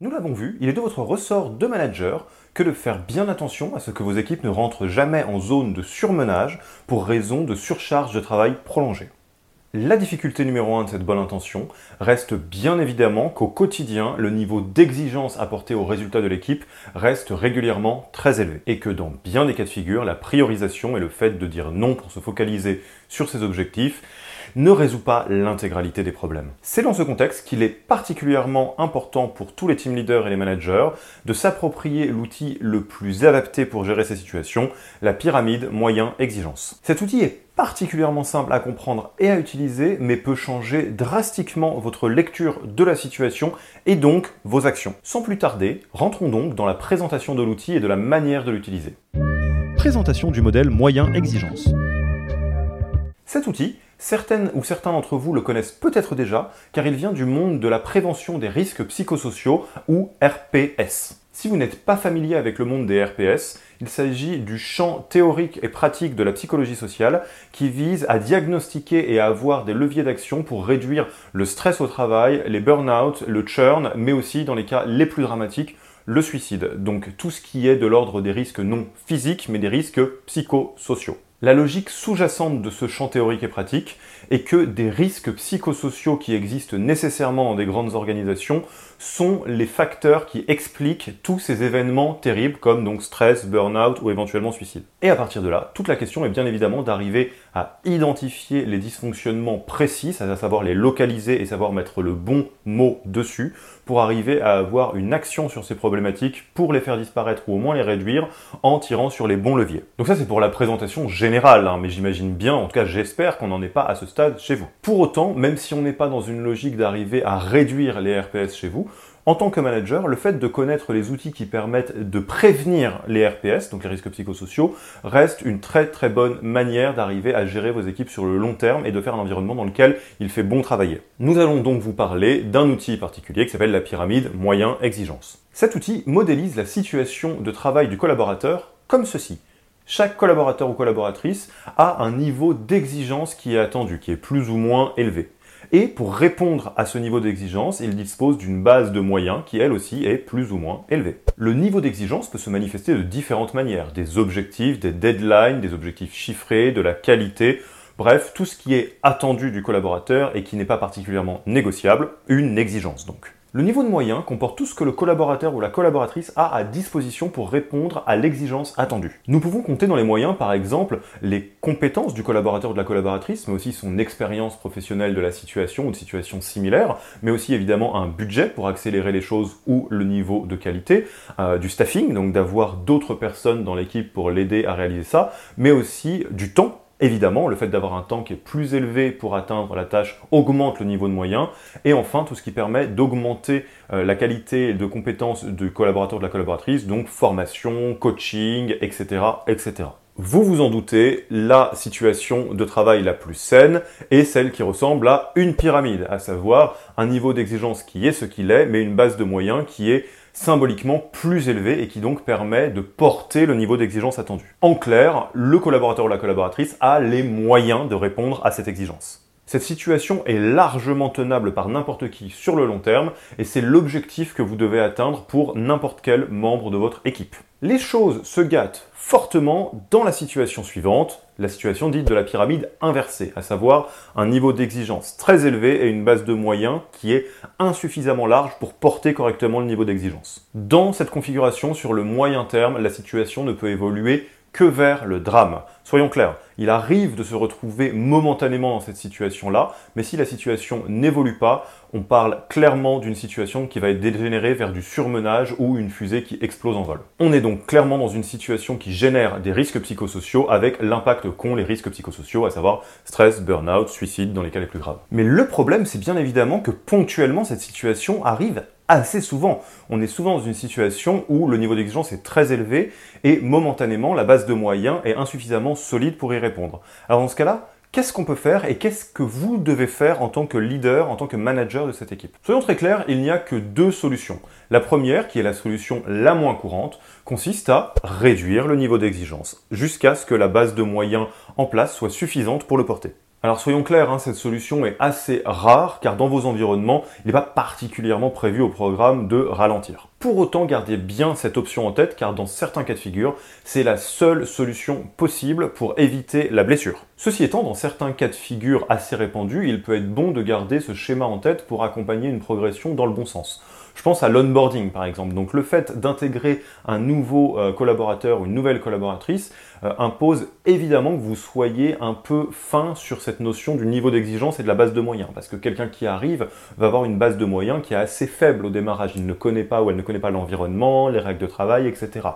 Nous l'avons vu, il est de votre ressort de manager que de faire bien attention à ce que vos équipes ne rentrent jamais en zone de surmenage pour raison de surcharge de travail prolongée. La difficulté numéro un de cette bonne intention reste bien évidemment qu'au quotidien, le niveau d'exigence apporté aux résultats de l'équipe reste régulièrement très élevé et que dans bien des cas de figure, la priorisation et le fait de dire non pour se focaliser sur ses objectifs ne résout pas l'intégralité des problèmes. C'est dans ce contexte qu'il est particulièrement important pour tous les team leaders et les managers de s'approprier l'outil le plus adapté pour gérer ces situations, la pyramide moyen-exigence. Cet outil est particulièrement simple à comprendre et à utiliser, mais peut changer drastiquement votre lecture de la situation et donc vos actions. Sans plus tarder, rentrons donc dans la présentation de l'outil et de la manière de l'utiliser. Présentation du modèle moyen-exigence. Cet outil Certaines ou certains d'entre vous le connaissent peut-être déjà, car il vient du monde de la prévention des risques psychosociaux ou RPS. Si vous n'êtes pas familier avec le monde des RPS, il s'agit du champ théorique et pratique de la psychologie sociale qui vise à diagnostiquer et à avoir des leviers d'action pour réduire le stress au travail, les burn-out, le churn, mais aussi dans les cas les plus dramatiques, le suicide. Donc tout ce qui est de l'ordre des risques non physiques, mais des risques psychosociaux. La logique sous-jacente de ce champ théorique et pratique est que des risques psychosociaux qui existent nécessairement dans des grandes organisations sont les facteurs qui expliquent tous ces événements terribles comme donc stress, burn-out ou éventuellement suicide. Et à partir de là, toute la question est bien évidemment d'arriver à identifier les dysfonctionnements précis, à savoir les localiser et savoir mettre le bon mot dessus pour arriver à avoir une action sur ces problématiques pour les faire disparaître ou au moins les réduire en tirant sur les bons leviers. Donc ça c'est pour la présentation générale, hein, mais j'imagine bien, en tout cas j'espère qu'on n'en est pas à ce stade chez vous. Pour autant, même si on n'est pas dans une logique d'arriver à réduire les RPS chez vous, en tant que manager, le fait de connaître les outils qui permettent de prévenir les RPS, donc les risques psychosociaux, reste une très très bonne manière d'arriver à gérer vos équipes sur le long terme et de faire un environnement dans lequel il fait bon travailler. Nous allons donc vous parler d'un outil particulier qui s'appelle la pyramide moyen-exigence. Cet outil modélise la situation de travail du collaborateur comme ceci. Chaque collaborateur ou collaboratrice a un niveau d'exigence qui est attendu, qui est plus ou moins élevé. Et pour répondre à ce niveau d'exigence, il dispose d'une base de moyens qui, elle aussi, est plus ou moins élevée. Le niveau d'exigence peut se manifester de différentes manières. Des objectifs, des deadlines, des objectifs chiffrés, de la qualité, bref, tout ce qui est attendu du collaborateur et qui n'est pas particulièrement négociable, une exigence donc. Le niveau de moyen comporte tout ce que le collaborateur ou la collaboratrice a à disposition pour répondre à l'exigence attendue. Nous pouvons compter dans les moyens, par exemple, les compétences du collaborateur ou de la collaboratrice, mais aussi son expérience professionnelle de la situation ou de situations similaires, mais aussi évidemment un budget pour accélérer les choses ou le niveau de qualité, euh, du staffing, donc d'avoir d'autres personnes dans l'équipe pour l'aider à réaliser ça, mais aussi du temps Évidemment, le fait d'avoir un temps qui est plus élevé pour atteindre la tâche augmente le niveau de moyen. Et enfin, tout ce qui permet d'augmenter euh, la qualité de compétences du collaborateur de la collaboratrice, donc formation, coaching, etc., etc. Vous vous en doutez, la situation de travail la plus saine est celle qui ressemble à une pyramide, à savoir un niveau d'exigence qui est ce qu'il est, mais une base de moyens qui est symboliquement plus élevé et qui donc permet de porter le niveau d'exigence attendu. En clair, le collaborateur ou la collaboratrice a les moyens de répondre à cette exigence. Cette situation est largement tenable par n'importe qui sur le long terme et c'est l'objectif que vous devez atteindre pour n'importe quel membre de votre équipe. Les choses se gâtent fortement dans la situation suivante, la situation dite de la pyramide inversée, à savoir un niveau d'exigence très élevé et une base de moyens qui est insuffisamment large pour porter correctement le niveau d'exigence. Dans cette configuration, sur le moyen terme, la situation ne peut évoluer que vers le drame. Soyons clairs, il arrive de se retrouver momentanément dans cette situation-là, mais si la situation n'évolue pas, on parle clairement d'une situation qui va être dégénérée vers du surmenage ou une fusée qui explose en vol. On est donc clairement dans une situation qui génère des risques psychosociaux avec l'impact qu'ont les risques psychosociaux, à savoir stress, burn-out, suicide dans les cas les plus graves. Mais le problème, c'est bien évidemment que ponctuellement cette situation arrive assez souvent. On est souvent dans une situation où le niveau d'exigence est très élevé et momentanément la base de moyens est insuffisamment solide pour y répondre. Alors dans ce cas-là, qu'est-ce qu'on peut faire et qu'est-ce que vous devez faire en tant que leader, en tant que manager de cette équipe? Soyons très clairs, il n'y a que deux solutions. La première, qui est la solution la moins courante, consiste à réduire le niveau d'exigence jusqu'à ce que la base de moyens en place soit suffisante pour le porter. Alors soyons clairs, hein, cette solution est assez rare car dans vos environnements, il n'est pas particulièrement prévu au programme de ralentir. Pour autant, gardez bien cette option en tête car dans certains cas de figure, c'est la seule solution possible pour éviter la blessure. Ceci étant, dans certains cas de figure assez répandus, il peut être bon de garder ce schéma en tête pour accompagner une progression dans le bon sens. Je pense à l'onboarding par exemple. Donc le fait d'intégrer un nouveau euh, collaborateur ou une nouvelle collaboratrice euh, impose évidemment que vous soyez un peu fin sur cette notion du niveau d'exigence et de la base de moyens. Parce que quelqu'un qui arrive va avoir une base de moyens qui est assez faible au démarrage. Il ne connaît pas ou elle ne connaît pas l'environnement, les règles de travail, etc.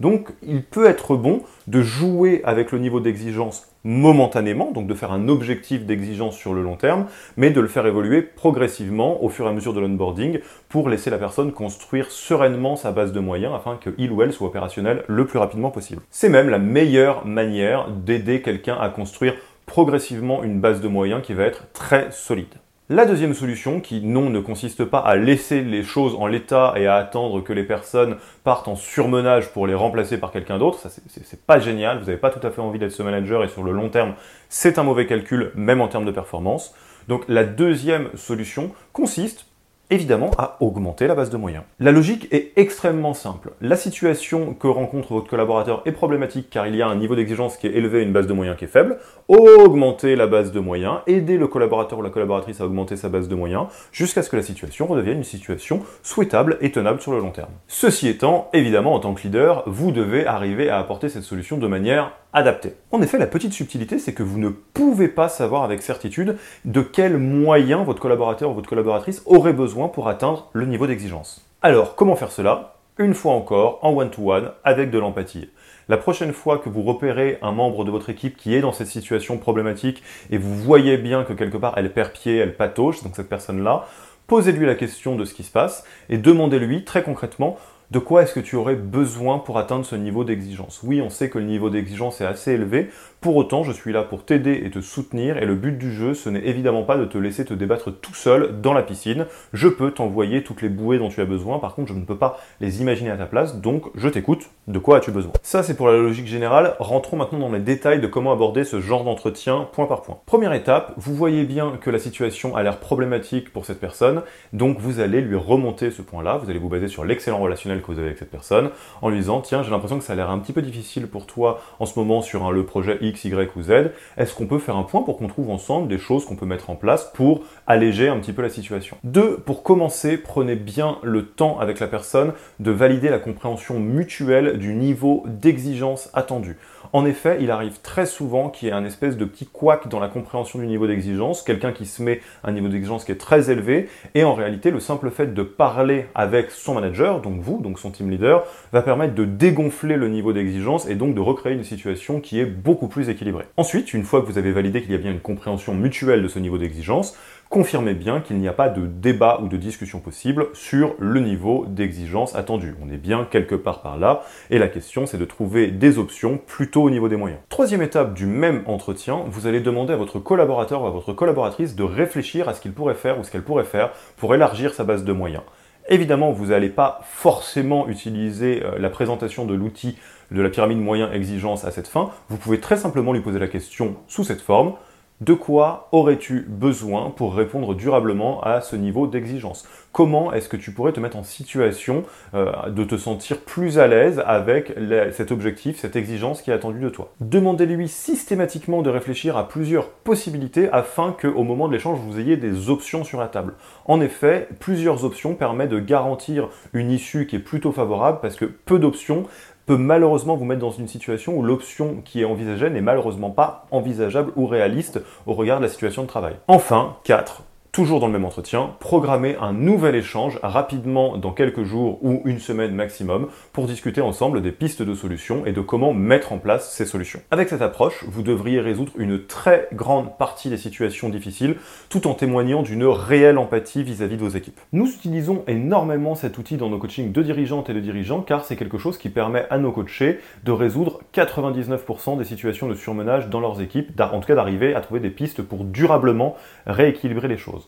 Donc il peut être bon de jouer avec le niveau d'exigence momentanément, donc de faire un objectif d'exigence sur le long terme, mais de le faire évoluer progressivement au fur et à mesure de l'onboarding pour laisser la personne construire sereinement sa base de moyens afin qu'il ou elle soit opérationnel le plus rapidement possible. C'est même la meilleure manière d'aider quelqu'un à construire progressivement une base de moyens qui va être très solide. La deuxième solution, qui non ne consiste pas à laisser les choses en l'état et à attendre que les personnes partent en surmenage pour les remplacer par quelqu'un d'autre, ça c'est pas génial, vous n'avez pas tout à fait envie d'être ce manager et sur le long terme, c'est un mauvais calcul, même en termes de performance. Donc la deuxième solution consiste évidemment à augmenter la base de moyens. La logique est extrêmement simple. La situation que rencontre votre collaborateur est problématique car il y a un niveau d'exigence qui est élevé et une base de moyens qui est faible. Augmenter la base de moyens, aider le collaborateur ou la collaboratrice à augmenter sa base de moyens jusqu'à ce que la situation redevienne une situation souhaitable et tenable sur le long terme. Ceci étant, évidemment, en tant que leader, vous devez arriver à apporter cette solution de manière adapté. En effet, la petite subtilité, c'est que vous ne pouvez pas savoir avec certitude de quels moyens votre collaborateur ou votre collaboratrice aurait besoin pour atteindre le niveau d'exigence. Alors, comment faire cela? Une fois encore, en one-to-one, avec de l'empathie. La prochaine fois que vous repérez un membre de votre équipe qui est dans cette situation problématique et vous voyez bien que quelque part elle perd pied, elle patauge, donc cette personne-là, posez-lui la question de ce qui se passe et demandez-lui très concrètement de quoi est-ce que tu aurais besoin pour atteindre ce niveau d'exigence? Oui, on sait que le niveau d'exigence est assez élevé, pour autant, je suis là pour t'aider et te soutenir, et le but du jeu, ce n'est évidemment pas de te laisser te débattre tout seul dans la piscine. Je peux t'envoyer toutes les bouées dont tu as besoin, par contre, je ne peux pas les imaginer à ta place, donc je t'écoute. De quoi as-tu besoin? Ça, c'est pour la logique générale. Rentrons maintenant dans les détails de comment aborder ce genre d'entretien point par point. Première étape, vous voyez bien que la situation a l'air problématique pour cette personne, donc vous allez lui remonter ce point-là, vous allez vous baser sur l'excellent relationnel que vous avez avec cette personne, en lui disant, tiens, j'ai l'impression que ça a l'air un petit peu difficile pour toi en ce moment sur un, le projet X, Y ou Z, est-ce qu'on peut faire un point pour qu'on trouve ensemble des choses qu'on peut mettre en place pour alléger un petit peu la situation? Deux, pour commencer, prenez bien le temps avec la personne de valider la compréhension mutuelle du niveau d'exigence attendu. En effet, il arrive très souvent qu'il y ait un espèce de petit couac dans la compréhension du niveau d'exigence, quelqu'un qui se met un niveau d'exigence qui est très élevé, et en réalité, le simple fait de parler avec son manager, donc vous, son team leader, va permettre de dégonfler le niveau d'exigence et donc de recréer une situation qui est beaucoup plus équilibrée. Ensuite, une fois que vous avez validé qu'il y a bien une compréhension mutuelle de ce niveau d'exigence, confirmez bien qu'il n'y a pas de débat ou de discussion possible sur le niveau d'exigence attendu. On est bien quelque part par là, et la question c'est de trouver des options plutôt au niveau des moyens. Troisième étape du même entretien, vous allez demander à votre collaborateur ou à votre collaboratrice de réfléchir à ce qu'il pourrait faire ou ce qu'elle pourrait faire pour élargir sa base de moyens. Évidemment, vous n'allez pas forcément utiliser euh, la présentation de l'outil de la pyramide moyen exigence à cette fin. Vous pouvez très simplement lui poser la question sous cette forme. De quoi aurais-tu besoin pour répondre durablement à ce niveau d'exigence? Comment est-ce que tu pourrais te mettre en situation euh, de te sentir plus à l'aise avec cet objectif, cette exigence qui est attendue de toi? Demandez-lui systématiquement de réfléchir à plusieurs possibilités afin qu'au moment de l'échange, vous ayez des options sur la table. En effet, plusieurs options permettent de garantir une issue qui est plutôt favorable parce que peu d'options peut malheureusement vous mettre dans une situation où l'option qui est envisagée n'est malheureusement pas envisageable ou réaliste au regard de la situation de travail. Enfin, 4 toujours dans le même entretien, programmer un nouvel échange rapidement dans quelques jours ou une semaine maximum pour discuter ensemble des pistes de solutions et de comment mettre en place ces solutions. Avec cette approche, vous devriez résoudre une très grande partie des situations difficiles tout en témoignant d'une réelle empathie vis-à-vis de vos équipes. Nous utilisons énormément cet outil dans nos coachings de dirigeantes et de dirigeants car c'est quelque chose qui permet à nos coachés de résoudre 99% des situations de surmenage dans leurs équipes, en tout cas d'arriver à trouver des pistes pour durablement rééquilibrer les choses.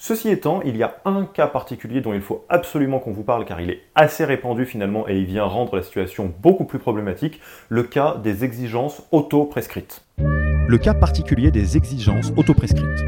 Ceci étant, il y a un cas particulier dont il faut absolument qu'on vous parle car il est assez répandu finalement et il vient rendre la situation beaucoup plus problématique, le cas des exigences auto-prescrites. le cas particulier des exigences autoprescrites.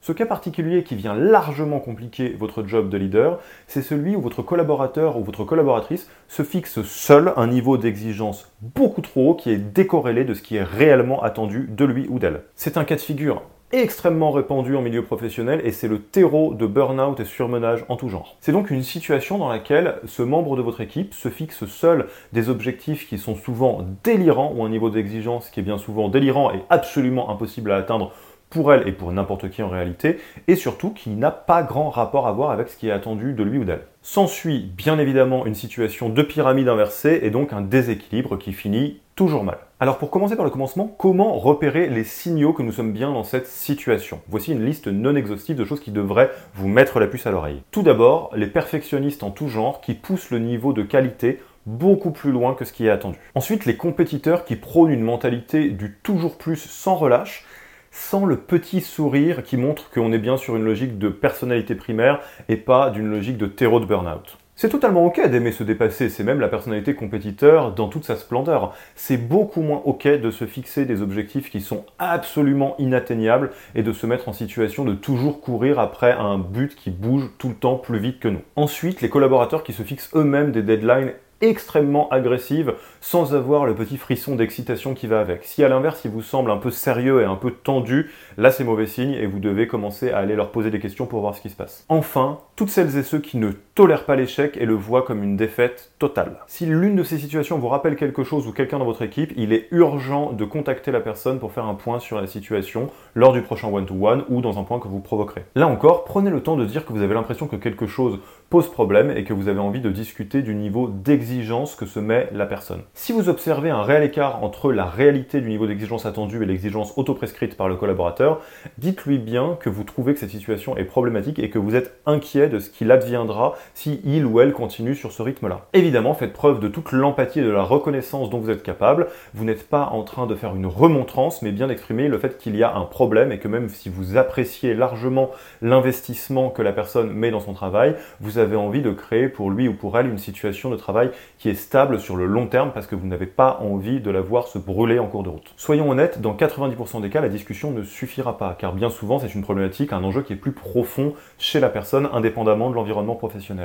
Ce cas particulier qui vient largement compliquer votre job de leader, c'est celui où votre collaborateur ou votre collaboratrice se fixe seul un niveau d'exigence beaucoup trop haut qui est décorrélé de ce qui est réellement attendu de lui ou d'elle. C'est un cas de figure extrêmement répandu en milieu professionnel et c'est le terreau de burn-out et surmenage en tout genre. C'est donc une situation dans laquelle ce membre de votre équipe se fixe seul des objectifs qui sont souvent délirants ou un niveau d'exigence qui est bien souvent délirant et absolument impossible à atteindre pour elle et pour n'importe qui en réalité, et surtout qui n'a pas grand rapport à voir avec ce qui est attendu de lui ou d'elle. S'ensuit bien évidemment une situation de pyramide inversée et donc un déséquilibre qui finit toujours mal. Alors pour commencer par le commencement, comment repérer les signaux que nous sommes bien dans cette situation? Voici une liste non exhaustive de choses qui devraient vous mettre la puce à l'oreille. Tout d'abord, les perfectionnistes en tout genre qui poussent le niveau de qualité beaucoup plus loin que ce qui est attendu. Ensuite, les compétiteurs qui prônent une mentalité du toujours plus sans relâche sans le petit sourire qui montre qu'on est bien sur une logique de personnalité primaire et pas d'une logique de terreau de burn-out. C'est totalement ok d'aimer se dépasser, c'est même la personnalité compétiteur dans toute sa splendeur. C'est beaucoup moins ok de se fixer des objectifs qui sont absolument inatteignables et de se mettre en situation de toujours courir après un but qui bouge tout le temps plus vite que nous. Ensuite, les collaborateurs qui se fixent eux-mêmes des deadlines extrêmement agressive sans avoir le petit frisson d'excitation qui va avec. Si à l'inverse il vous semble un peu sérieux et un peu tendu, là c'est mauvais signe et vous devez commencer à aller leur poser des questions pour voir ce qui se passe. Enfin, toutes celles et ceux qui ne tolèrent pas l'échec et le voient comme une défaite totale. Si l'une de ces situations vous rappelle quelque chose ou quelqu'un dans votre équipe, il est urgent de contacter la personne pour faire un point sur la situation lors du prochain one-to-one ou dans un point que vous provoquerez. Là encore, prenez le temps de dire que vous avez l'impression que quelque chose pose problème et que vous avez envie de discuter du niveau d'exigence que se met la personne. Si vous observez un réel écart entre la réalité du niveau d'exigence attendu et l'exigence auto-prescrite par le collaborateur, dites-lui bien que vous trouvez que cette situation est problématique et que vous êtes inquiet de ce qu'il adviendra si il ou elle continue sur ce rythme-là. Évidemment, faites preuve de toute l'empathie et de la reconnaissance dont vous êtes capable. Vous n'êtes pas en train de faire une remontrance, mais bien d'exprimer le fait qu'il y a un problème et que même si vous appréciez largement l'investissement que la personne met dans son travail, vous avez envie de créer pour lui ou pour elle une situation de travail qui est stable sur le long terme parce que vous n'avez pas envie de la voir se brûler en cours de route. Soyons honnêtes, dans 90% des cas, la discussion ne suffira pas, car bien souvent c'est une problématique, un enjeu qui est plus profond chez la personne, indépendamment de l'environnement professionnel.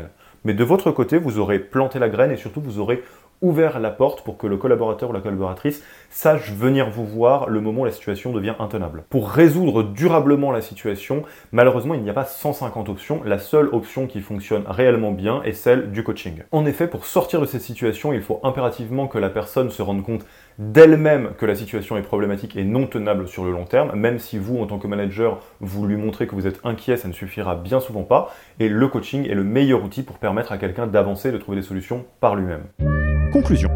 Mais de votre côté, vous aurez planté la graine et surtout vous aurez ouvert la porte pour que le collaborateur ou la collaboratrice sache venir vous voir le moment où la situation devient intenable. Pour résoudre durablement la situation, malheureusement, il n'y a pas 150 options. La seule option qui fonctionne réellement bien est celle du coaching. En effet, pour sortir de cette situation, il faut impérativement que la personne se rende compte d'elle-même que la situation est problématique et non tenable sur le long terme, même si vous, en tant que manager, vous lui montrez que vous êtes inquiet, ça ne suffira bien souvent pas. Et le coaching est le meilleur outil pour permettre à quelqu'un d'avancer, de trouver des solutions par lui-même. Conclusion.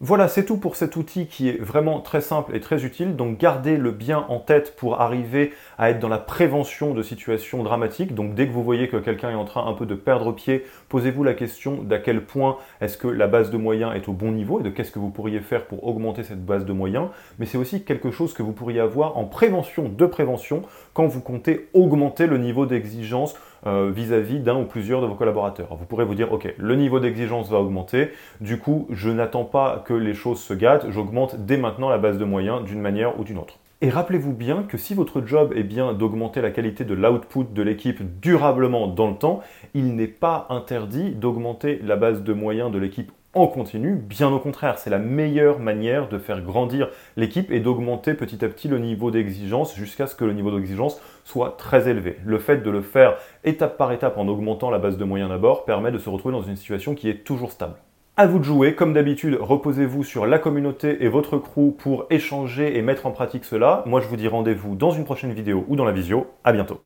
Voilà, c'est tout pour cet outil qui est vraiment très simple et très utile. Donc gardez-le bien en tête pour arriver à être dans la prévention de situations dramatiques. Donc dès que vous voyez que quelqu'un est en train un peu de perdre pied, posez-vous la question d'à quel point est-ce que la base de moyens est au bon niveau et de qu'est-ce que vous pourriez faire pour augmenter cette base de moyens. Mais c'est aussi quelque chose que vous pourriez avoir en prévention de prévention quand vous comptez augmenter le niveau d'exigence euh, vis-à-vis d'un ou plusieurs de vos collaborateurs. Vous pourrez vous dire, ok, le niveau d'exigence va augmenter, du coup, je n'attends pas que les choses se gâtent, j'augmente dès maintenant la base de moyens d'une manière ou d'une autre. Et rappelez-vous bien que si votre job est bien d'augmenter la qualité de l'output de l'équipe durablement dans le temps, il n'est pas interdit d'augmenter la base de moyens de l'équipe en continu, bien au contraire, c'est la meilleure manière de faire grandir l'équipe et d'augmenter petit à petit le niveau d'exigence jusqu'à ce que le niveau d'exigence soit très élevé. Le fait de le faire étape par étape en augmentant la base de moyens d'abord permet de se retrouver dans une situation qui est toujours stable. À vous de jouer, comme d'habitude, reposez-vous sur la communauté et votre crew pour échanger et mettre en pratique cela. Moi je vous dis rendez-vous dans une prochaine vidéo ou dans la visio. À bientôt.